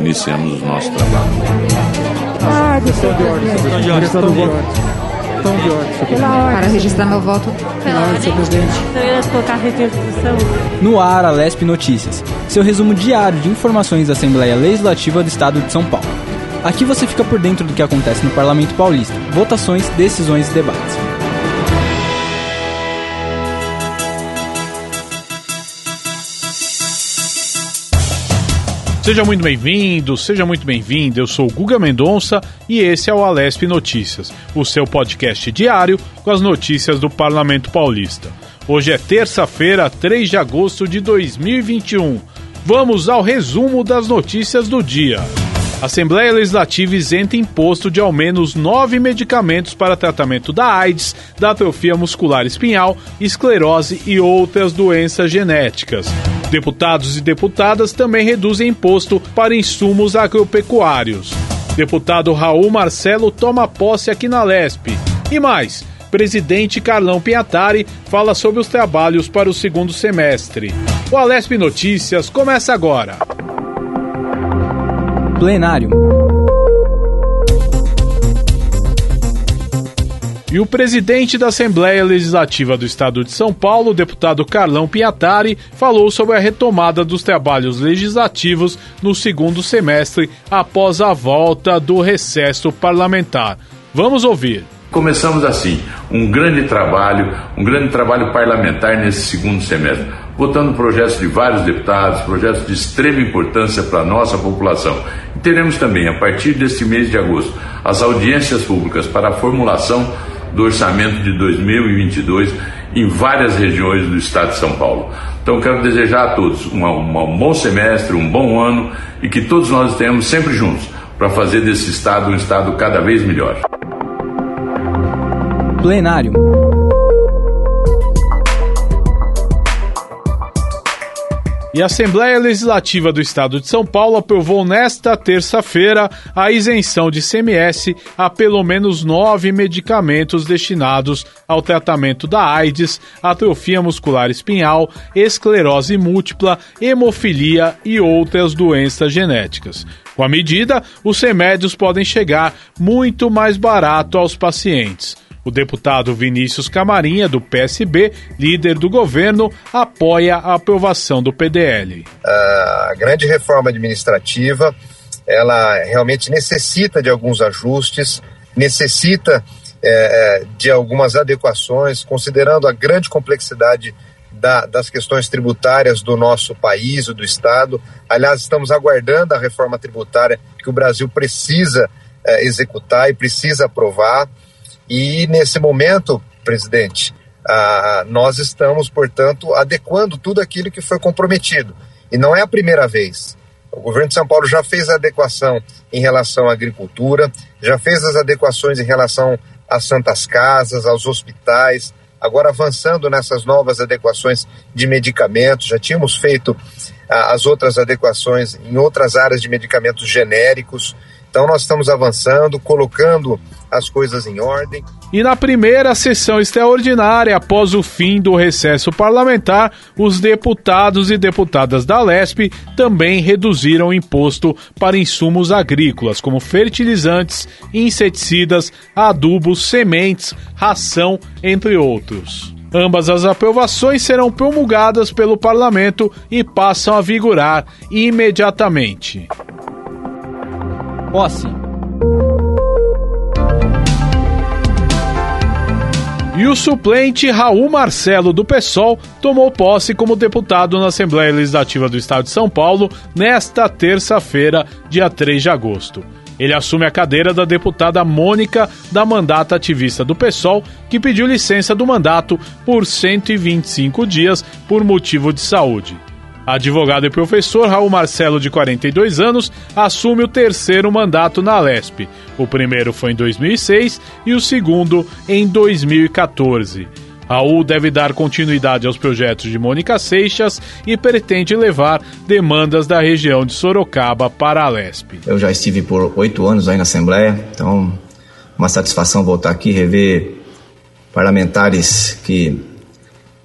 Iniciamos o nosso trabalho. Ah, de ordem, questão de ordem, questão de ordem. De ordem, Para registrar meu voto. Pela ordem, senhor presidente. Eu ia colocar a requisição. No ar, a Lesp Notícias, seu resumo diário de informações da Assembleia Legislativa do Estado de São Paulo. Aqui você fica por dentro do que acontece no Parlamento Paulista, votações, decisões e debates. Seja muito bem-vindo, seja muito bem-vinda. Eu sou Guga Mendonça e esse é o Alesp Notícias, o seu podcast diário com as notícias do Parlamento Paulista. Hoje é terça-feira, 3 de agosto de 2021. Vamos ao resumo das notícias do dia. Assembleia Legislativa isenta imposto de ao menos nove medicamentos para tratamento da AIDS, da atrofia muscular espinhal, esclerose e outras doenças genéticas. Deputados e deputadas também reduzem imposto para insumos agropecuários. Deputado Raul Marcelo toma posse aqui na Lesp. E mais, presidente Carlão Piatari fala sobre os trabalhos para o segundo semestre. O Alesp Notícias começa agora. Plenário. E o presidente da Assembleia Legislativa do Estado de São Paulo, deputado Carlão Piatari, falou sobre a retomada dos trabalhos legislativos no segundo semestre após a volta do recesso parlamentar. Vamos ouvir. Começamos assim, um grande trabalho, um grande trabalho parlamentar nesse segundo semestre, votando projetos de vários deputados, projetos de extrema importância para a nossa população. E teremos também, a partir deste mês de agosto, as audiências públicas para a formulação do orçamento de 2022 em várias regiões do estado de São Paulo. Então quero desejar a todos um bom semestre, um bom ano e que todos nós estejamos sempre juntos para fazer desse estado um estado cada vez melhor. Plenário. E a Assembleia Legislativa do Estado de São Paulo aprovou nesta terça-feira a isenção de CMS a pelo menos nove medicamentos destinados ao tratamento da AIDS, atrofia muscular espinhal, esclerose múltipla, hemofilia e outras doenças genéticas. Com a medida, os remédios podem chegar muito mais barato aos pacientes. O deputado Vinícius Camarinha, do PSB, líder do governo, apoia a aprovação do PDL. A grande reforma administrativa, ela realmente necessita de alguns ajustes, necessita é, de algumas adequações, considerando a grande complexidade da, das questões tributárias do nosso país, do Estado. Aliás, estamos aguardando a reforma tributária que o Brasil precisa é, executar e precisa aprovar. E nesse momento, presidente, ah, nós estamos, portanto, adequando tudo aquilo que foi comprometido. E não é a primeira vez. O governo de São Paulo já fez a adequação em relação à agricultura, já fez as adequações em relação às santas casas, aos hospitais, agora avançando nessas novas adequações de medicamentos. Já tínhamos feito ah, as outras adequações em outras áreas de medicamentos genéricos. Então, nós estamos avançando, colocando as coisas em ordem. E na primeira sessão extraordinária, após o fim do recesso parlamentar, os deputados e deputadas da Lesp também reduziram o imposto para insumos agrícolas, como fertilizantes, inseticidas, adubos, sementes, ração, entre outros. Ambas as aprovações serão promulgadas pelo parlamento e passam a vigorar imediatamente. Posse. E o suplente Raul Marcelo do PSOL tomou posse como deputado na Assembleia Legislativa do Estado de São Paulo nesta terça-feira, dia 3 de agosto. Ele assume a cadeira da deputada Mônica da mandata ativista do PSOL, que pediu licença do mandato por 125 dias por motivo de saúde. Advogado e professor Raul Marcelo, de 42 anos, assume o terceiro mandato na Lesp. O primeiro foi em 2006 e o segundo em 2014. Raul deve dar continuidade aos projetos de Mônica Seixas e pretende levar demandas da região de Sorocaba para a Lesp. Eu já estive por oito anos aí na Assembleia, então uma satisfação voltar aqui rever parlamentares que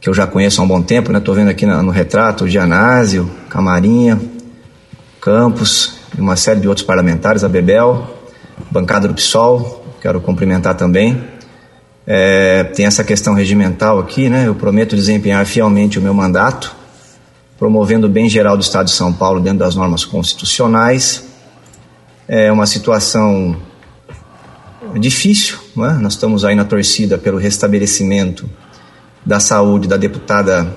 que eu já conheço há um bom tempo, né? Tô vendo aqui no, no retrato o Gianásio, Camarinha, Campos, e uma série de outros parlamentares, a Bebel, bancada do PSOL, quero cumprimentar também. É, tem essa questão regimental aqui, né? Eu prometo desempenhar fielmente o meu mandato, promovendo o bem geral do Estado de São Paulo dentro das normas constitucionais. É uma situação difícil, é? nós estamos aí na torcida pelo restabelecimento da saúde da deputada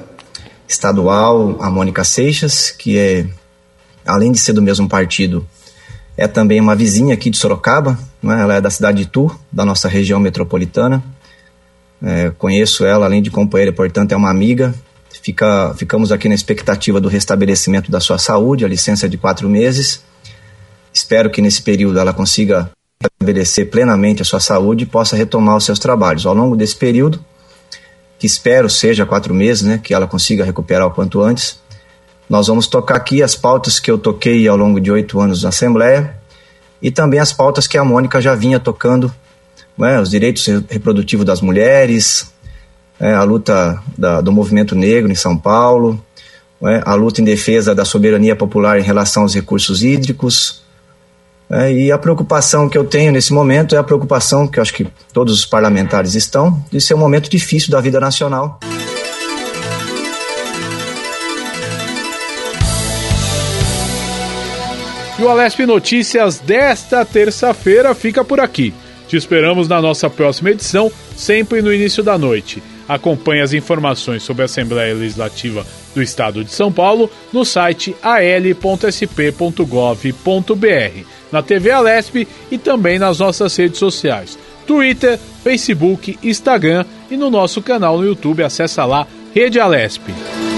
estadual, a Mônica Seixas, que é, além de ser do mesmo partido, é também uma vizinha aqui de Sorocaba, é? ela é da cidade de Itu, da nossa região metropolitana. É, conheço ela, além de companheira, portanto, é uma amiga. Fica, ficamos aqui na expectativa do restabelecimento da sua saúde, a licença de quatro meses. Espero que nesse período ela consiga estabelecer plenamente a sua saúde e possa retomar os seus trabalhos. Ao longo desse período, que espero seja quatro meses, né, que ela consiga recuperar o quanto antes, nós vamos tocar aqui as pautas que eu toquei ao longo de oito anos na Assembleia e também as pautas que a Mônica já vinha tocando, né, os direitos reprodutivos das mulheres, né, a luta da, do movimento negro em São Paulo, né, a luta em defesa da soberania popular em relação aos recursos hídricos, é, e a preocupação que eu tenho nesse momento é a preocupação que eu acho que todos os parlamentares estão, de ser um momento difícil da vida nacional. E o Alesp Notícias desta terça-feira fica por aqui. Te esperamos na nossa próxima edição, sempre no início da noite. Acompanhe as informações sobre a Assembleia Legislativa do Estado de São Paulo no site al.sp.gov.br na TV Alesp e também nas nossas redes sociais: Twitter, Facebook, Instagram e no nosso canal no YouTube. Acesse lá Rede Alesp.